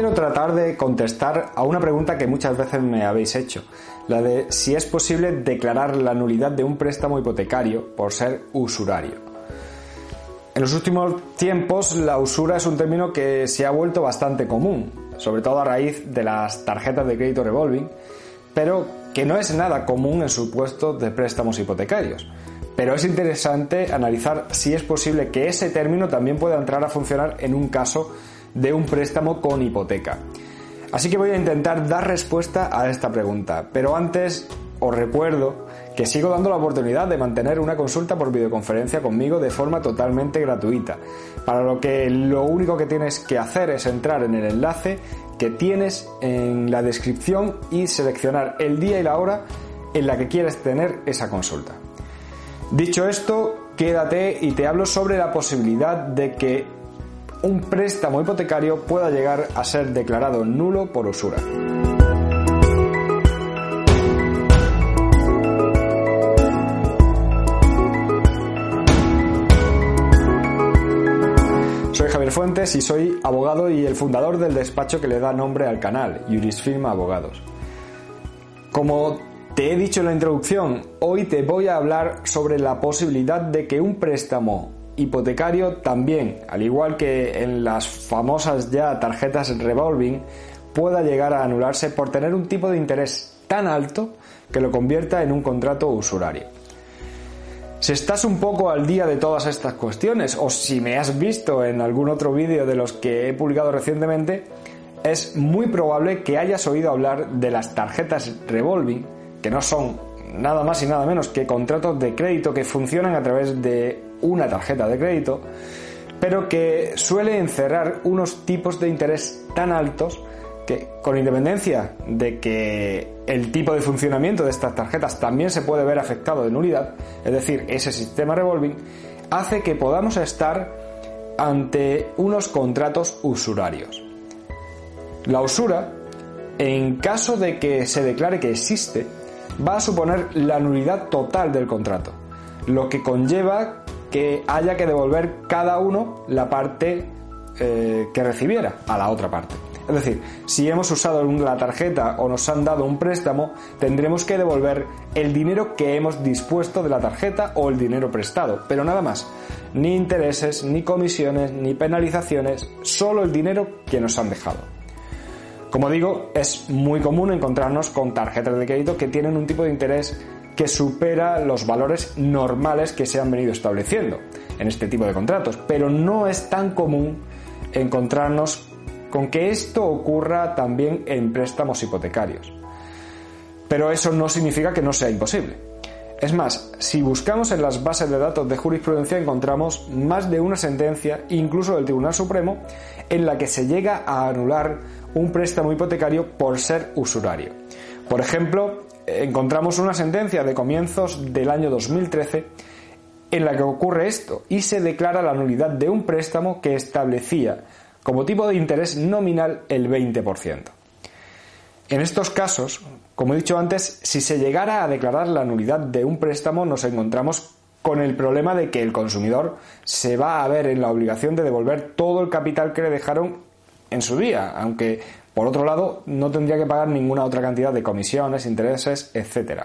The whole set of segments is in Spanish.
Quiero tratar de contestar a una pregunta que muchas veces me habéis hecho, la de si es posible declarar la nulidad de un préstamo hipotecario por ser usurario. En los últimos tiempos la usura es un término que se ha vuelto bastante común, sobre todo a raíz de las tarjetas de crédito revolving, pero que no es nada común en supuestos de préstamos hipotecarios. Pero es interesante analizar si es posible que ese término también pueda entrar a funcionar en un caso de un préstamo con hipoteca. Así que voy a intentar dar respuesta a esta pregunta, pero antes os recuerdo que sigo dando la oportunidad de mantener una consulta por videoconferencia conmigo de forma totalmente gratuita, para lo que lo único que tienes que hacer es entrar en el enlace que tienes en la descripción y seleccionar el día y la hora en la que quieres tener esa consulta. Dicho esto, quédate y te hablo sobre la posibilidad de que un préstamo hipotecario pueda llegar a ser declarado nulo por usura. Soy Javier Fuentes y soy abogado y el fundador del despacho que le da nombre al canal, Jurisfirma Abogados. Como te he dicho en la introducción, hoy te voy a hablar sobre la posibilidad de que un préstamo hipotecario también, al igual que en las famosas ya tarjetas revolving, pueda llegar a anularse por tener un tipo de interés tan alto que lo convierta en un contrato usurario. Si estás un poco al día de todas estas cuestiones o si me has visto en algún otro vídeo de los que he publicado recientemente, es muy probable que hayas oído hablar de las tarjetas revolving, que no son nada más y nada menos que contratos de crédito que funcionan a través de una tarjeta de crédito, pero que suele encerrar unos tipos de interés tan altos que, con independencia de que el tipo de funcionamiento de estas tarjetas también se puede ver afectado de nulidad, es decir, ese sistema revolving, hace que podamos estar ante unos contratos usurarios. La usura, en caso de que se declare que existe, va a suponer la nulidad total del contrato, lo que conlleva que haya que devolver cada uno la parte eh, que recibiera a la otra parte. Es decir, si hemos usado la tarjeta o nos han dado un préstamo, tendremos que devolver el dinero que hemos dispuesto de la tarjeta o el dinero prestado, pero nada más. Ni intereses, ni comisiones, ni penalizaciones, solo el dinero que nos han dejado. Como digo, es muy común encontrarnos con tarjetas de crédito que tienen un tipo de interés que supera los valores normales que se han venido estableciendo en este tipo de contratos, pero no es tan común encontrarnos con que esto ocurra también en préstamos hipotecarios. Pero eso no significa que no sea imposible. Es más, si buscamos en las bases de datos de jurisprudencia encontramos más de una sentencia, incluso del Tribunal Supremo, en la que se llega a anular un préstamo hipotecario por ser usurario. Por ejemplo, encontramos una sentencia de comienzos del año 2013 en la que ocurre esto y se declara la nulidad de un préstamo que establecía como tipo de interés nominal el 20%. En estos casos, como he dicho antes, si se llegara a declarar la nulidad de un préstamo nos encontramos con el problema de que el consumidor se va a ver en la obligación de devolver todo el capital que le dejaron en su día, aunque por otro lado no tendría que pagar ninguna otra cantidad de comisiones, intereses, etc.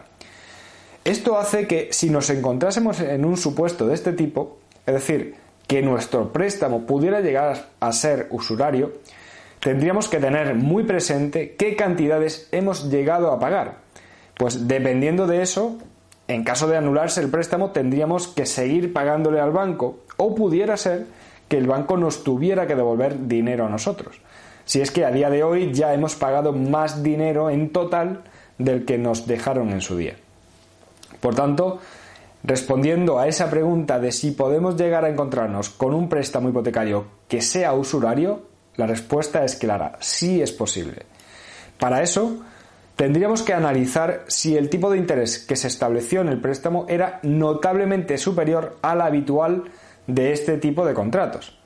Esto hace que si nos encontrásemos en un supuesto de este tipo, es decir, que nuestro préstamo pudiera llegar a ser usurario, tendríamos que tener muy presente qué cantidades hemos llegado a pagar. Pues dependiendo de eso, en caso de anularse el préstamo, tendríamos que seguir pagándole al banco o pudiera ser que el banco nos tuviera que devolver dinero a nosotros. Si es que a día de hoy ya hemos pagado más dinero en total del que nos dejaron en su día. Por tanto, Respondiendo a esa pregunta de si podemos llegar a encontrarnos con un préstamo hipotecario que sea usurario, la respuesta es clara, sí es posible. Para eso, tendríamos que analizar si el tipo de interés que se estableció en el préstamo era notablemente superior al habitual de este tipo de contratos.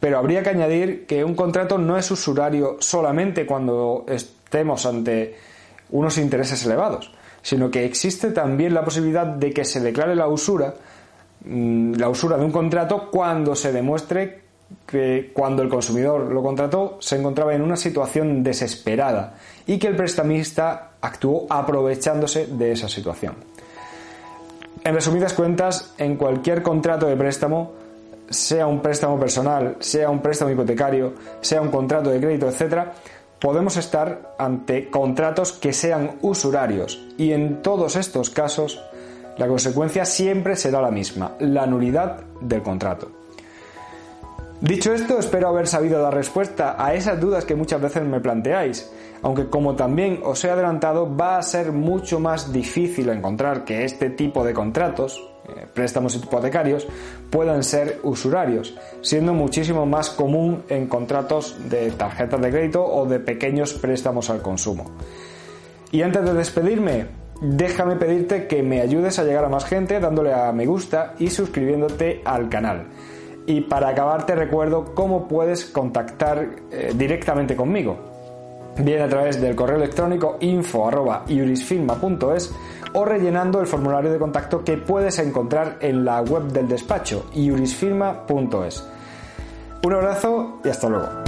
Pero habría que añadir que un contrato no es usurario solamente cuando estemos ante unos intereses elevados, sino que existe también la posibilidad de que se declare la usura, mm, la usura de un contrato cuando se demuestre que cuando el consumidor lo contrató se encontraba en una situación desesperada y que el prestamista actuó aprovechándose de esa situación. En resumidas cuentas, en cualquier contrato de préstamo, sea un préstamo personal, sea un préstamo hipotecario, sea un contrato de crédito, etc., podemos estar ante contratos que sean usurarios y en todos estos casos la consecuencia siempre será la misma, la nulidad del contrato. Dicho esto, espero haber sabido dar respuesta a esas dudas que muchas veces me planteáis, aunque como también os he adelantado, va a ser mucho más difícil encontrar que este tipo de contratos, préstamos hipotecarios, puedan ser usurarios, siendo muchísimo más común en contratos de tarjetas de crédito o de pequeños préstamos al consumo. Y antes de despedirme, déjame pedirte que me ayudes a llegar a más gente dándole a me gusta y suscribiéndote al canal. Y para acabar te recuerdo cómo puedes contactar eh, directamente conmigo. Bien a través del correo electrónico info.iurisfilma.es o rellenando el formulario de contacto que puedes encontrar en la web del despacho iurisfilma.es. Un abrazo y hasta luego.